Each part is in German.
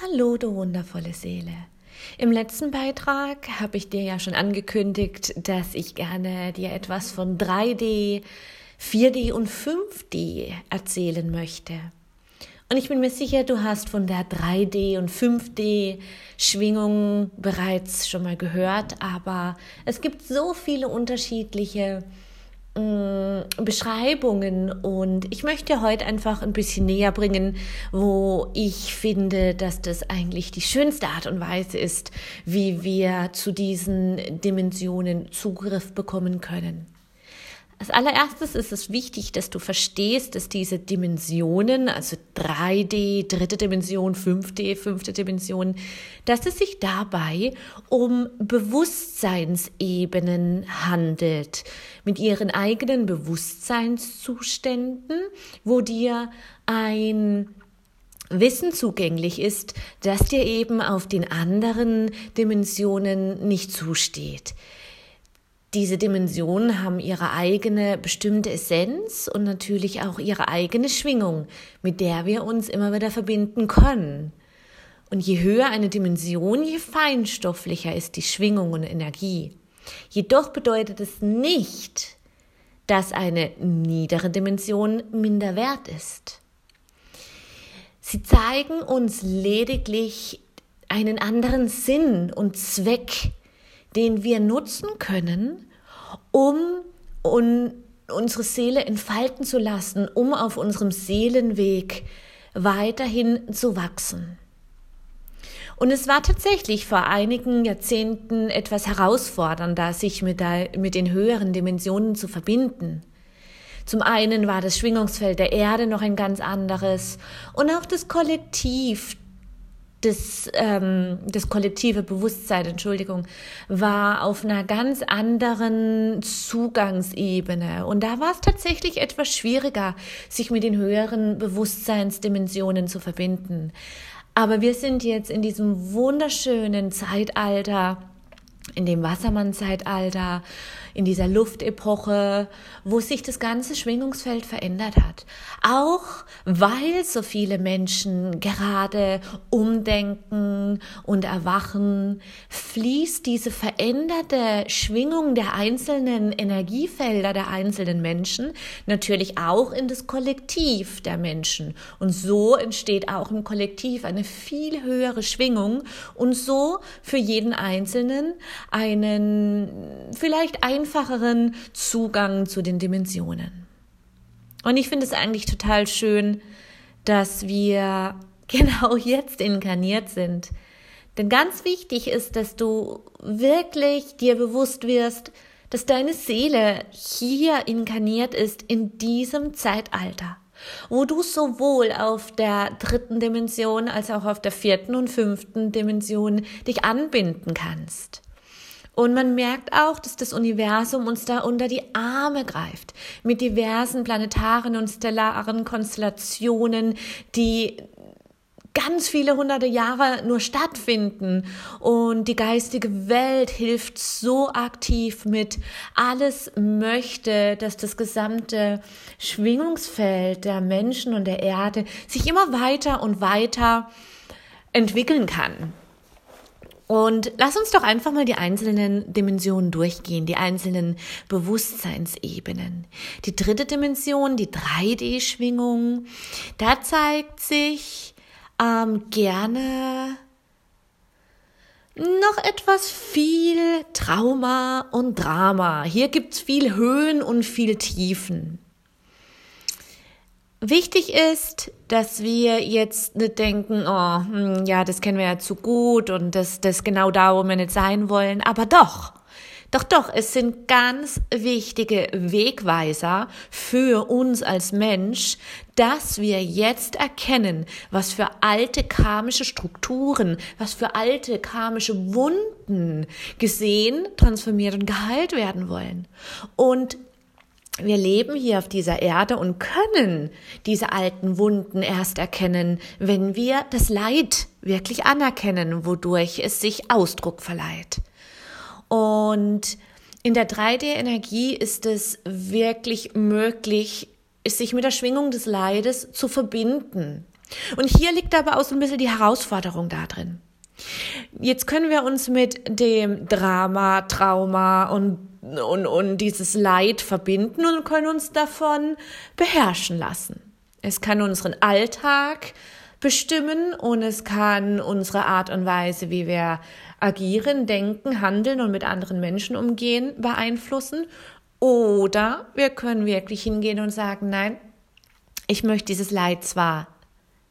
Hallo, du wundervolle Seele. Im letzten Beitrag habe ich dir ja schon angekündigt, dass ich gerne dir etwas von 3D, 4D und 5D erzählen möchte. Und ich bin mir sicher, du hast von der 3D und 5D Schwingung bereits schon mal gehört, aber es gibt so viele unterschiedliche Beschreibungen und ich möchte heute einfach ein bisschen näher bringen, wo ich finde, dass das eigentlich die schönste Art und Weise ist, wie wir zu diesen Dimensionen Zugriff bekommen können. Als allererstes ist es wichtig, dass du verstehst, dass diese Dimensionen, also 3D, dritte Dimension, 5D, fünfte Dimension, dass es sich dabei um Bewusstseinsebenen handelt, mit ihren eigenen Bewusstseinszuständen, wo dir ein Wissen zugänglich ist, das dir eben auf den anderen Dimensionen nicht zusteht. Diese Dimensionen haben ihre eigene bestimmte Essenz und natürlich auch ihre eigene Schwingung, mit der wir uns immer wieder verbinden können. Und je höher eine Dimension, je feinstofflicher ist die Schwingung und Energie. Jedoch bedeutet es nicht, dass eine niedere Dimension minder wert ist. Sie zeigen uns lediglich einen anderen Sinn und Zweck den wir nutzen können, um un unsere Seele entfalten zu lassen, um auf unserem Seelenweg weiterhin zu wachsen. Und es war tatsächlich vor einigen Jahrzehnten etwas herausfordernder, sich mit, der, mit den höheren Dimensionen zu verbinden. Zum einen war das Schwingungsfeld der Erde noch ein ganz anderes und auch das Kollektiv, das, ähm, das kollektive Bewusstsein, Entschuldigung, war auf einer ganz anderen Zugangsebene. Und da war es tatsächlich etwas schwieriger, sich mit den höheren Bewusstseinsdimensionen zu verbinden. Aber wir sind jetzt in diesem wunderschönen Zeitalter, in dem Wassermann-Zeitalter, in dieser Luftepoche, wo sich das ganze Schwingungsfeld verändert hat. Auch weil so viele Menschen gerade umdenken und erwachen, fließt diese veränderte Schwingung der einzelnen Energiefelder der einzelnen Menschen natürlich auch in das Kollektiv der Menschen. Und so entsteht auch im Kollektiv eine viel höhere Schwingung und so für jeden Einzelnen einen vielleicht ein einfacheren Zugang zu den Dimensionen. Und ich finde es eigentlich total schön, dass wir genau jetzt inkarniert sind. Denn ganz wichtig ist, dass du wirklich dir bewusst wirst, dass deine Seele hier inkarniert ist in diesem Zeitalter, wo du sowohl auf der dritten Dimension als auch auf der vierten und fünften Dimension dich anbinden kannst. Und man merkt auch, dass das Universum uns da unter die Arme greift mit diversen planetaren und stellaren Konstellationen, die ganz viele hunderte Jahre nur stattfinden und die geistige Welt hilft so aktiv mit. Alles möchte, dass das gesamte Schwingungsfeld der Menschen und der Erde sich immer weiter und weiter entwickeln kann. Und lass uns doch einfach mal die einzelnen Dimensionen durchgehen, die einzelnen Bewusstseinsebenen. Die dritte Dimension, die 3D-Schwingung, da zeigt sich ähm, gerne noch etwas viel Trauma und Drama. Hier gibt's viel Höhen und viel Tiefen. Wichtig ist, dass wir jetzt nicht denken, oh, hm, ja, das kennen wir ja zu gut und das, das genau da, wo wir nicht sein wollen, aber doch. Doch, doch, es sind ganz wichtige Wegweiser für uns als Mensch, dass wir jetzt erkennen, was für alte karmische Strukturen, was für alte karmische Wunden gesehen, transformiert und geheilt werden wollen. Und wir leben hier auf dieser Erde und können diese alten Wunden erst erkennen, wenn wir das Leid wirklich anerkennen, wodurch es sich Ausdruck verleiht. Und in der 3D-Energie ist es wirklich möglich, sich mit der Schwingung des Leides zu verbinden. Und hier liegt aber auch so ein bisschen die Herausforderung da drin. Jetzt können wir uns mit dem Drama, Trauma und, und, und dieses Leid verbinden und können uns davon beherrschen lassen. Es kann unseren Alltag bestimmen und es kann unsere Art und Weise, wie wir agieren, denken, handeln und mit anderen Menschen umgehen, beeinflussen. Oder wir können wirklich hingehen und sagen, nein, ich möchte dieses Leid zwar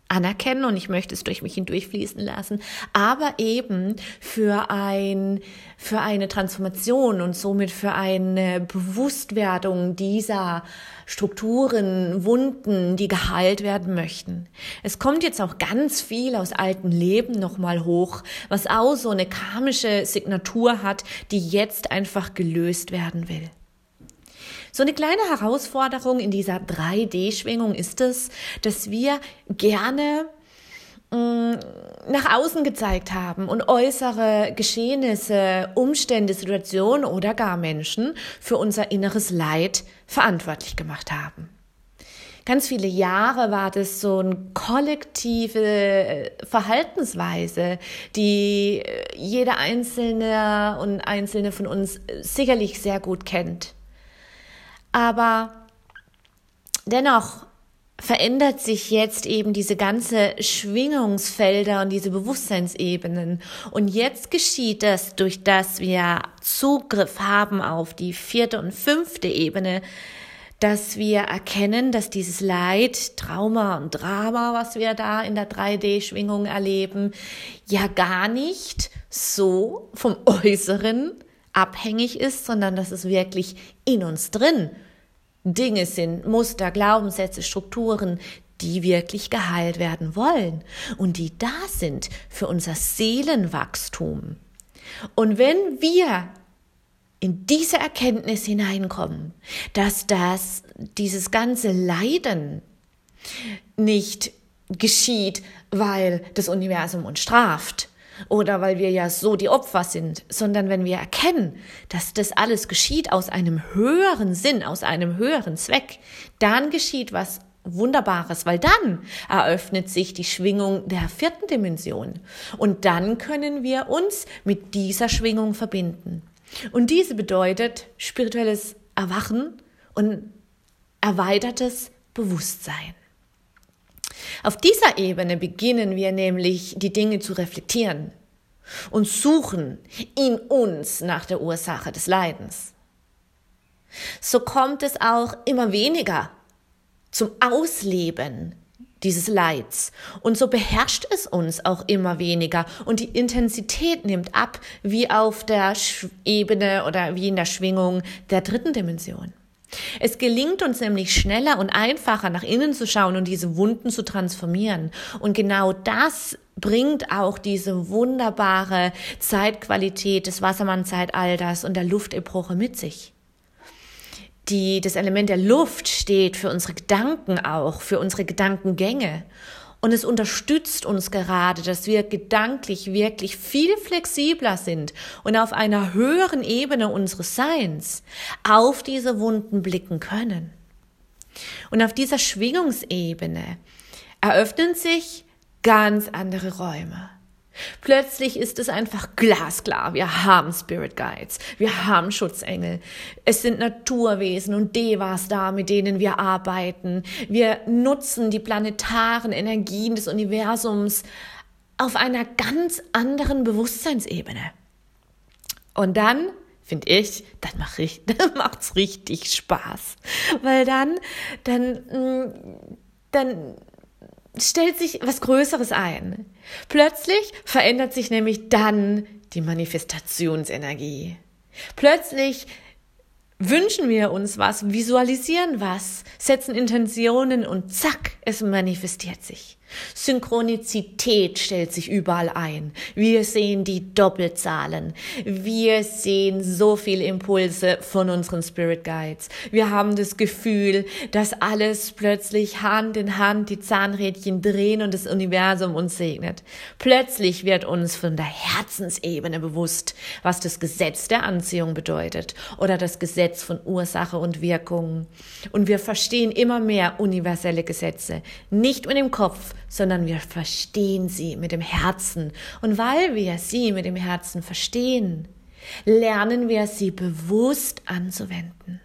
anerkennen und ich möchte es durch mich hindurchfließen lassen, aber eben für ein, für eine Transformation und somit für eine Bewusstwerdung dieser Strukturen, Wunden, die geheilt werden möchten. Es kommt jetzt auch ganz viel aus alten Leben nochmal hoch, was auch so eine karmische Signatur hat, die jetzt einfach gelöst werden will. So eine kleine Herausforderung in dieser 3D-Schwingung ist es, dass wir gerne mm, nach außen gezeigt haben und äußere Geschehnisse, Umstände, Situationen oder gar Menschen für unser inneres Leid verantwortlich gemacht haben. Ganz viele Jahre war das so eine kollektive Verhaltensweise, die jeder Einzelne und Einzelne von uns sicherlich sehr gut kennt. Aber dennoch verändert sich jetzt eben diese ganze Schwingungsfelder und diese Bewusstseinsebenen. Und jetzt geschieht das, durch das wir Zugriff haben auf die vierte und fünfte Ebene, dass wir erkennen, dass dieses Leid, Trauma und Drama, was wir da in der 3D-Schwingung erleben, ja gar nicht so vom Äußeren abhängig ist, sondern dass es wirklich in uns drin Dinge sind, Muster, Glaubenssätze, Strukturen, die wirklich geheilt werden wollen und die da sind für unser Seelenwachstum. Und wenn wir in diese Erkenntnis hineinkommen, dass das, dieses ganze Leiden nicht geschieht, weil das Universum uns straft, oder weil wir ja so die Opfer sind, sondern wenn wir erkennen, dass das alles geschieht aus einem höheren Sinn, aus einem höheren Zweck, dann geschieht was Wunderbares, weil dann eröffnet sich die Schwingung der vierten Dimension und dann können wir uns mit dieser Schwingung verbinden. Und diese bedeutet spirituelles Erwachen und erweitertes Bewusstsein. Auf dieser Ebene beginnen wir nämlich die Dinge zu reflektieren und suchen in uns nach der Ursache des Leidens. So kommt es auch immer weniger zum Ausleben dieses Leids. Und so beherrscht es uns auch immer weniger und die Intensität nimmt ab, wie auf der Ebene oder wie in der Schwingung der dritten Dimension. Es gelingt uns nämlich schneller und einfacher nach innen zu schauen und diese Wunden zu transformieren. Und genau das bringt auch diese wunderbare Zeitqualität des Wassermann-Zeitalters und der Luftepoche mit sich. Die, das Element der Luft steht für unsere Gedanken auch, für unsere Gedankengänge. Und es unterstützt uns gerade, dass wir gedanklich wirklich viel flexibler sind und auf einer höheren Ebene unseres Seins auf diese Wunden blicken können. Und auf dieser Schwingungsebene eröffnen sich ganz andere Räume. Plötzlich ist es einfach glasklar. Wir haben Spirit Guides. Wir haben Schutzengel. Es sind Naturwesen und Devas da, mit denen wir arbeiten. Wir nutzen die planetaren Energien des Universums auf einer ganz anderen Bewusstseinsebene. Und dann finde ich, dann macht es richtig Spaß, weil dann, dann, mm, dann stellt sich was Größeres ein. Plötzlich verändert sich nämlich dann die Manifestationsenergie. Plötzlich wünschen wir uns was, visualisieren was, setzen Intentionen und zack, es manifestiert sich. Synchronizität stellt sich überall ein. Wir sehen die Doppelzahlen. Wir sehen so viele Impulse von unseren Spirit Guides. Wir haben das Gefühl, dass alles plötzlich Hand in Hand die Zahnrädchen drehen und das Universum uns segnet. Plötzlich wird uns von der Herzensebene bewusst, was das Gesetz der Anziehung bedeutet oder das Gesetz von Ursache und Wirkung. Und wir verstehen immer mehr universelle Gesetze. Nicht nur im Kopf, sondern wir verstehen sie mit dem Herzen. Und weil wir sie mit dem Herzen verstehen, lernen wir sie bewusst anzuwenden.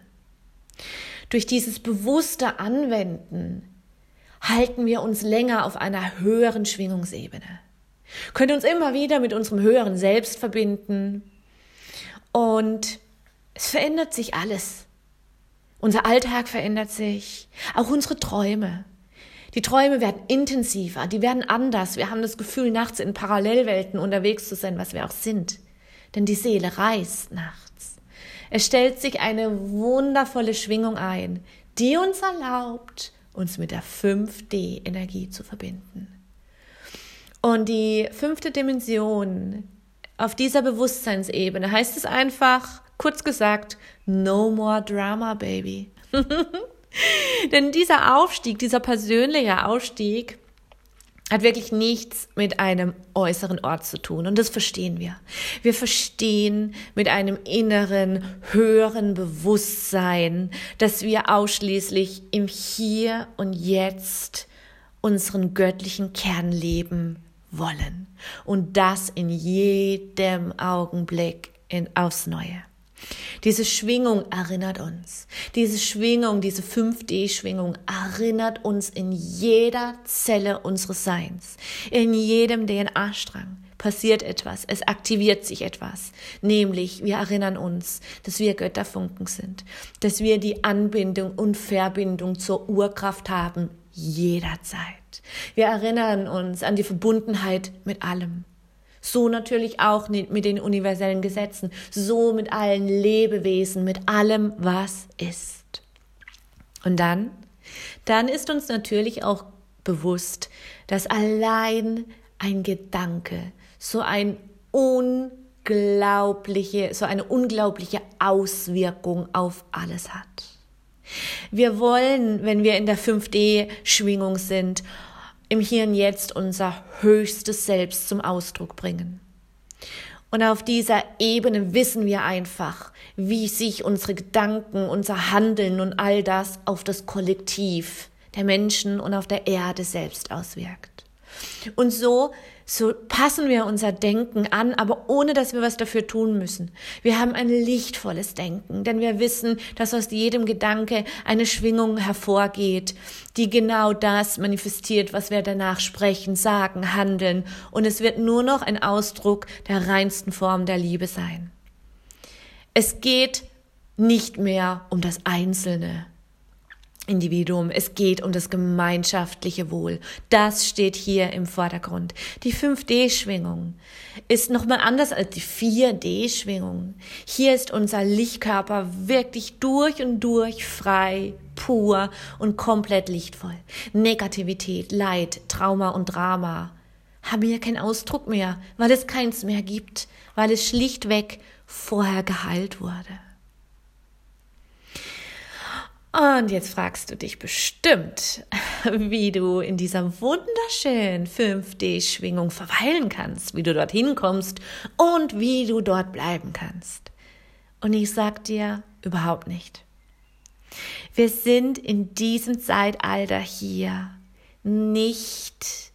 Durch dieses bewusste Anwenden halten wir uns länger auf einer höheren Schwingungsebene, können uns immer wieder mit unserem höheren Selbst verbinden und es verändert sich alles. Unser Alltag verändert sich, auch unsere Träume. Die Träume werden intensiver, die werden anders. Wir haben das Gefühl, nachts in Parallelwelten unterwegs zu sein, was wir auch sind. Denn die Seele reist nachts. Es stellt sich eine wundervolle Schwingung ein, die uns erlaubt, uns mit der 5D-Energie zu verbinden. Und die fünfte Dimension auf dieser Bewusstseinsebene heißt es einfach, kurz gesagt, no more drama, baby. Denn dieser Aufstieg, dieser persönliche Aufstieg, hat wirklich nichts mit einem äußeren Ort zu tun. Und das verstehen wir. Wir verstehen mit einem inneren, höheren Bewusstsein, dass wir ausschließlich im Hier und Jetzt unseren göttlichen Kern leben wollen. Und das in jedem Augenblick in, aufs Neue. Diese Schwingung erinnert uns. Diese Schwingung, diese 5D-Schwingung erinnert uns in jeder Zelle unseres Seins, in jedem DNA-Strang passiert etwas, es aktiviert sich etwas, nämlich wir erinnern uns, dass wir Götterfunken sind, dass wir die Anbindung und Verbindung zur Urkraft haben, jederzeit. Wir erinnern uns an die Verbundenheit mit allem. So natürlich auch mit den universellen Gesetzen, so mit allen Lebewesen, mit allem, was ist. Und dann, dann ist uns natürlich auch bewusst, dass allein ein Gedanke so ein unglaubliche, so eine unglaubliche Auswirkung auf alles hat. Wir wollen, wenn wir in der 5D-Schwingung sind, im Hier und Jetzt unser höchstes Selbst zum Ausdruck bringen. Und auf dieser Ebene wissen wir einfach, wie sich unsere Gedanken, unser Handeln und all das auf das Kollektiv der Menschen und auf der Erde selbst auswirkt. Und so so passen wir unser Denken an, aber ohne dass wir was dafür tun müssen. Wir haben ein lichtvolles Denken, denn wir wissen, dass aus jedem Gedanke eine Schwingung hervorgeht, die genau das manifestiert, was wir danach sprechen, sagen, handeln. Und es wird nur noch ein Ausdruck der reinsten Form der Liebe sein. Es geht nicht mehr um das Einzelne, Individuum. Es geht um das gemeinschaftliche Wohl. Das steht hier im Vordergrund. Die 5D-Schwingung ist nochmal anders als die 4D-Schwingung. Hier ist unser Lichtkörper wirklich durch und durch frei, pur und komplett lichtvoll. Negativität, Leid, Trauma und Drama haben hier keinen Ausdruck mehr, weil es keins mehr gibt, weil es schlichtweg vorher geheilt wurde. Und jetzt fragst du dich bestimmt, wie du in dieser wunderschönen 5D-Schwingung verweilen kannst, wie du dorthin kommst und wie du dort bleiben kannst. Und ich sag dir überhaupt nicht. Wir sind in diesem Zeitalter hier nicht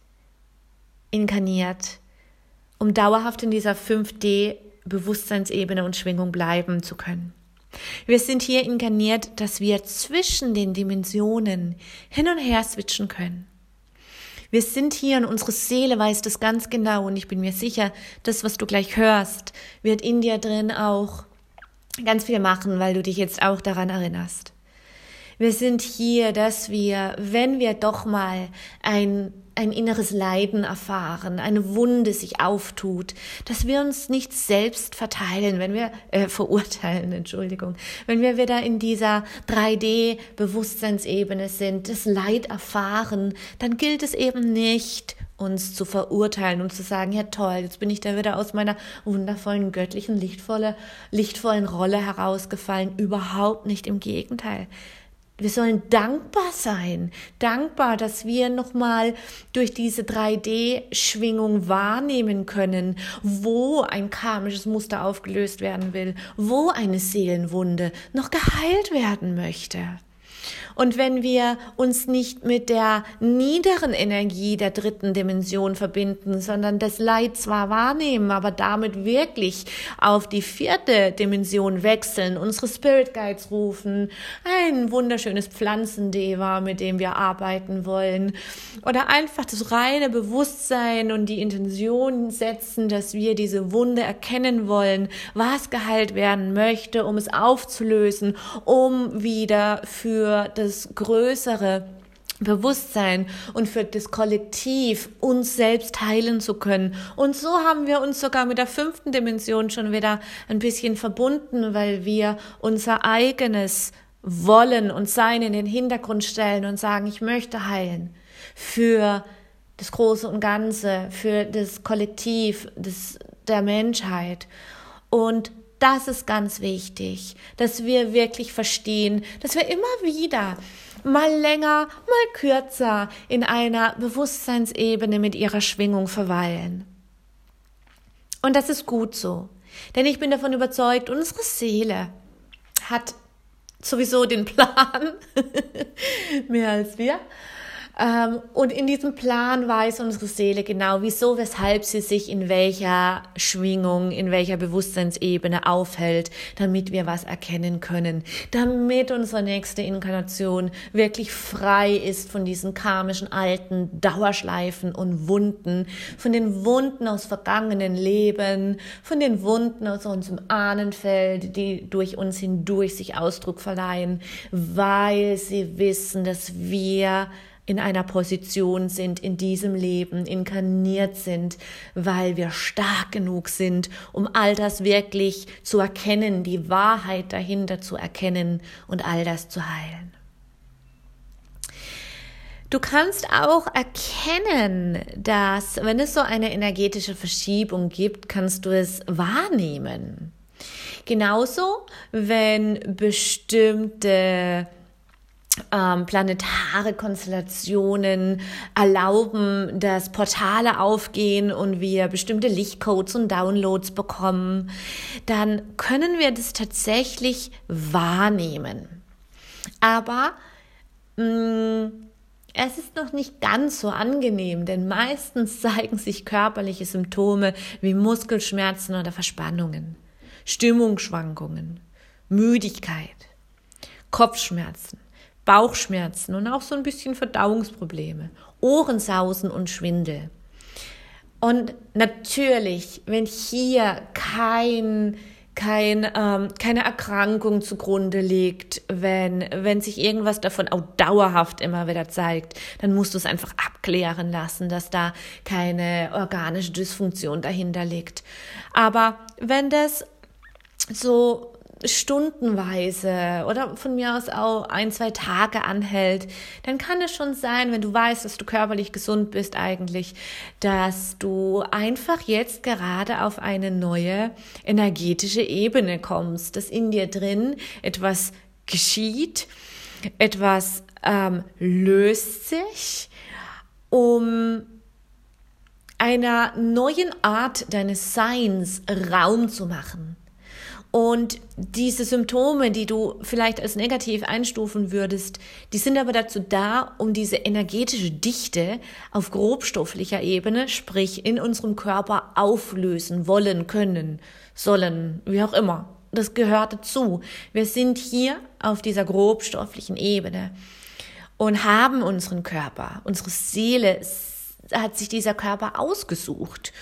inkarniert, um dauerhaft in dieser 5D-Bewusstseinsebene und Schwingung bleiben zu können. Wir sind hier inkarniert, dass wir zwischen den Dimensionen hin und her switchen können. Wir sind hier und unsere Seele weiß das ganz genau und ich bin mir sicher, das, was du gleich hörst, wird in dir drin auch ganz viel machen, weil du dich jetzt auch daran erinnerst. Wir sind hier, dass wir, wenn wir doch mal ein ein inneres Leiden erfahren, eine Wunde sich auftut, dass wir uns nicht selbst verteilen, wenn wir äh, verurteilen, Entschuldigung, wenn wir wieder in dieser 3D-Bewusstseinsebene sind, das Leid erfahren, dann gilt es eben nicht, uns zu verurteilen und zu sagen, ja toll, jetzt bin ich da wieder aus meiner wundervollen, göttlichen, lichtvolle, lichtvollen Rolle herausgefallen. Überhaupt nicht, im Gegenteil. Wir sollen dankbar sein, dankbar, dass wir nochmal durch diese 3D-Schwingung wahrnehmen können, wo ein karmisches Muster aufgelöst werden will, wo eine Seelenwunde noch geheilt werden möchte. Und wenn wir uns nicht mit der niederen Energie der dritten Dimension verbinden, sondern das Leid zwar wahrnehmen, aber damit wirklich auf die vierte Dimension wechseln, unsere Spirit Guides rufen, ein wunderschönes Pflanzendeva, mit dem wir arbeiten wollen, oder einfach das reine Bewusstsein und die Intention setzen, dass wir diese Wunde erkennen wollen, was geheilt werden möchte, um es aufzulösen, um wieder für das größere Bewusstsein und für das Kollektiv uns selbst heilen zu können. Und so haben wir uns sogar mit der fünften Dimension schon wieder ein bisschen verbunden, weil wir unser eigenes Wollen und Sein in den Hintergrund stellen und sagen, ich möchte heilen für das Große und Ganze, für das Kollektiv des, der Menschheit. Und das ist ganz wichtig, dass wir wirklich verstehen, dass wir immer wieder mal länger, mal kürzer in einer Bewusstseinsebene mit ihrer Schwingung verweilen. Und das ist gut so. Denn ich bin davon überzeugt, unsere Seele hat sowieso den Plan, mehr als wir, und in diesem Plan weiß unsere Seele genau, wieso, weshalb sie sich in welcher Schwingung, in welcher Bewusstseinsebene aufhält, damit wir was erkennen können, damit unsere nächste Inkarnation wirklich frei ist von diesen karmischen alten Dauerschleifen und Wunden, von den Wunden aus vergangenen Leben, von den Wunden aus unserem Ahnenfeld, die durch uns hindurch sich Ausdruck verleihen, weil sie wissen, dass wir in einer Position sind, in diesem Leben inkarniert sind, weil wir stark genug sind, um all das wirklich zu erkennen, die Wahrheit dahinter zu erkennen und all das zu heilen. Du kannst auch erkennen, dass wenn es so eine energetische Verschiebung gibt, kannst du es wahrnehmen. Genauso, wenn bestimmte ähm, planetare Konstellationen erlauben, dass Portale aufgehen und wir bestimmte Lichtcodes und Downloads bekommen, dann können wir das tatsächlich wahrnehmen. Aber mh, mm, es ist noch nicht ganz so angenehm, denn meistens zeigen sich körperliche Symptome wie Muskelschmerzen oder Verspannungen, Stimmungsschwankungen, Müdigkeit, Kopfschmerzen, Bauchschmerzen und auch so ein bisschen Verdauungsprobleme, Ohrensausen und Schwindel. Und natürlich, wenn hier kein kein, ähm, keine Erkrankung zugrunde liegt, wenn, wenn sich irgendwas davon auch dauerhaft immer wieder zeigt, dann musst du es einfach abklären lassen, dass da keine organische Dysfunktion dahinter liegt. Aber wenn das so stundenweise oder von mir aus auch ein, zwei Tage anhält, dann kann es schon sein, wenn du weißt, dass du körperlich gesund bist eigentlich, dass du einfach jetzt gerade auf eine neue energetische Ebene kommst, dass in dir drin etwas geschieht, etwas ähm, löst sich, um einer neuen Art deines Seins Raum zu machen. Und diese Symptome, die du vielleicht als negativ einstufen würdest, die sind aber dazu da, um diese energetische Dichte auf grobstofflicher Ebene, sprich in unserem Körper auflösen wollen können, sollen, wie auch immer. Das gehört dazu. Wir sind hier auf dieser grobstofflichen Ebene und haben unseren Körper, unsere Seele hat sich dieser Körper ausgesucht.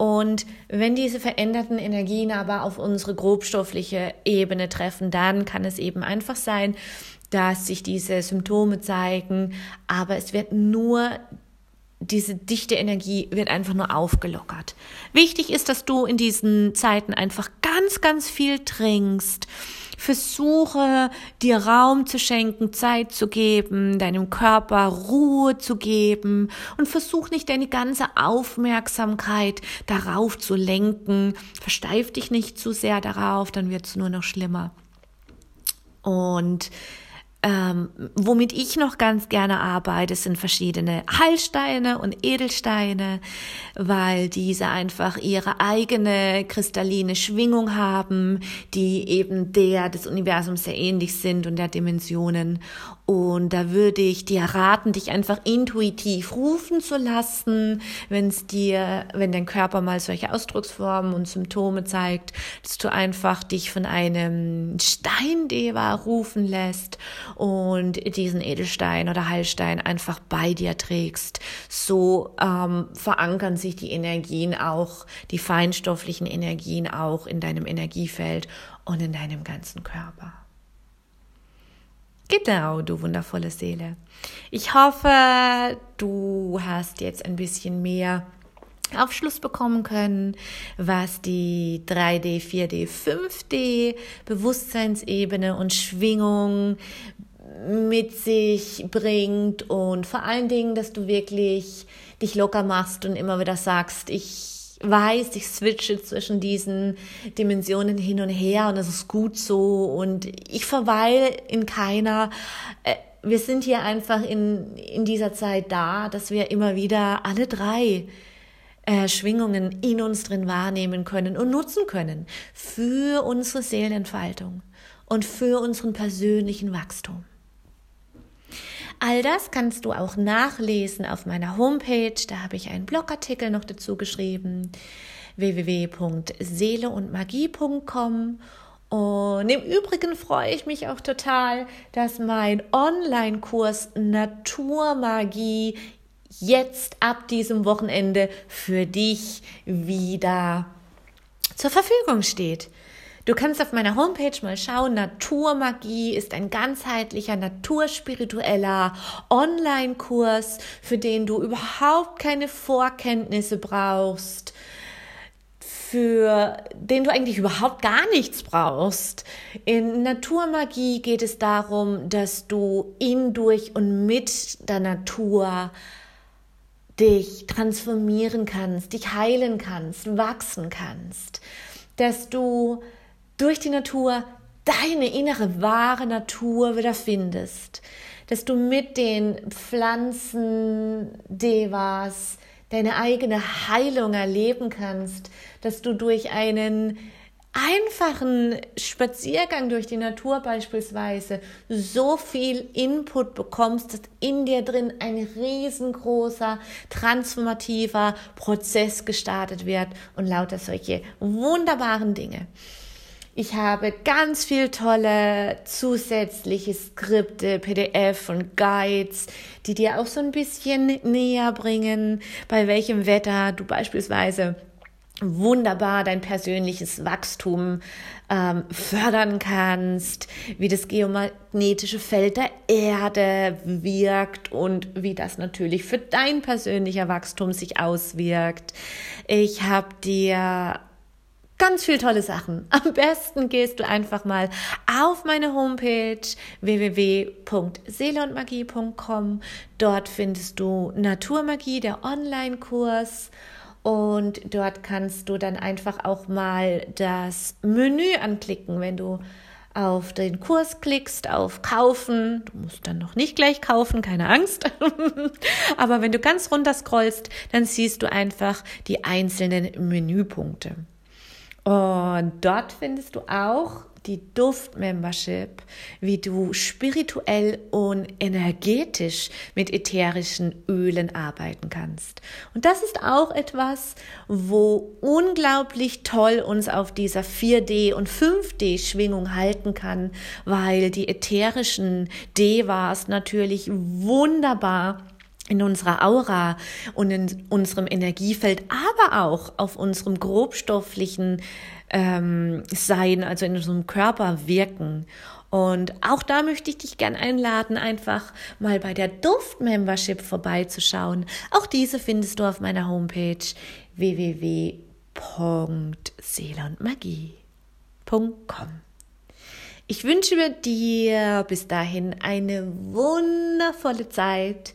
Und wenn diese veränderten Energien aber auf unsere grobstoffliche Ebene treffen, dann kann es eben einfach sein, dass sich diese Symptome zeigen, aber es wird nur diese dichte Energie wird einfach nur aufgelockert. Wichtig ist, dass du in diesen Zeiten einfach ganz, ganz viel trinkst Versuche dir Raum zu schenken, Zeit zu geben, deinem Körper Ruhe zu geben und versuch nicht deine ganze Aufmerksamkeit darauf zu lenken. Versteif dich nicht zu sehr darauf, dann wird es nur noch schlimmer. Und ähm, womit ich noch ganz gerne arbeite, sind verschiedene Heilsteine und Edelsteine, weil diese einfach ihre eigene kristalline Schwingung haben, die eben der des Universums sehr ähnlich sind und der Dimensionen Und da würde ich dir raten, dich einfach intuitiv rufen zu lassen, wenn es dir, wenn dein Körper mal solche Ausdrucksformen und Symptome zeigt, dass du einfach dich von einem Steindeva rufen lässt und diesen Edelstein oder Heilstein einfach bei dir trägst. So ähm, verankern sich die Energien auch, die feinstofflichen Energien auch in deinem Energiefeld und in deinem ganzen Körper. Genau, du wundervolle Seele. Ich hoffe, du hast jetzt ein bisschen mehr Aufschluss bekommen können, was die 3D, 4D, 5D Bewusstseinsebene und Schwingung mit sich bringt und vor allen Dingen, dass du wirklich dich locker machst und immer wieder sagst, ich weiß, ich switche zwischen diesen Dimensionen hin und her und das ist gut so und ich verweile in keiner. Äh, wir sind hier einfach in, in dieser Zeit da, dass wir immer wieder alle drei äh, Schwingungen in uns drin wahrnehmen können und nutzen können für unsere Seelenentfaltung und für unseren persönlichen Wachstum. All das kannst du auch nachlesen auf meiner Homepage. Da habe ich einen Blogartikel noch dazu geschrieben www.seeleundmagie.com und im Übrigen freue ich mich auch total, dass mein Online-Kurs Naturmagie jetzt ab diesem Wochenende für dich wieder zur Verfügung steht. Du kannst auf meiner Homepage mal schauen. Naturmagie ist ein ganzheitlicher, naturspiritueller Online-Kurs, für den du überhaupt keine Vorkenntnisse brauchst für den du eigentlich überhaupt gar nichts brauchst. In Naturmagie geht es darum, dass du in, durch und mit der Natur dich transformieren kannst, dich heilen kannst, wachsen kannst, dass du durch die Natur deine innere wahre Natur wieder findest, dass du mit den Pflanzen Devas deine eigene Heilung erleben kannst, dass du durch einen einfachen Spaziergang durch die Natur beispielsweise so viel Input bekommst, dass in dir drin ein riesengroßer transformativer Prozess gestartet wird und lauter solche wunderbaren Dinge. Ich habe ganz viel tolle zusätzliche Skripte, PDF und Guides, die dir auch so ein bisschen näher bringen, bei welchem Wetter du beispielsweise wunderbar dein persönliches Wachstum ähm, fördern kannst, wie das geomagnetische Feld der Erde wirkt und wie das natürlich für dein persönlicher Wachstum sich auswirkt. Ich habe dir ganz viel tolle Sachen. Am besten gehst du einfach mal auf meine Homepage www.seeleundmagie.com. Dort findest du Naturmagie, der Online-Kurs. Und dort kannst du dann einfach auch mal das Menü anklicken, wenn du auf den Kurs klickst, auf Kaufen. Du musst dann noch nicht gleich kaufen, keine Angst. Aber wenn du ganz runter scrollst, dann siehst du einfach die einzelnen Menüpunkte. Und dort findest du auch die Duft-Membership, wie du spirituell und energetisch mit ätherischen Ölen arbeiten kannst. Und das ist auch etwas, wo unglaublich toll uns auf dieser 4D- und 5D-Schwingung halten kann, weil die ätherischen Devas natürlich wunderbar in unserer Aura und in unserem Energiefeld, aber auch auf unserem grobstofflichen ähm, Sein, also in unserem Körper wirken. Und auch da möchte ich dich gern einladen, einfach mal bei der Duft-Membership vorbeizuschauen. Auch diese findest du auf meiner Homepage www.seeleundmagie.com. Ich wünsche dir bis dahin eine wundervolle Zeit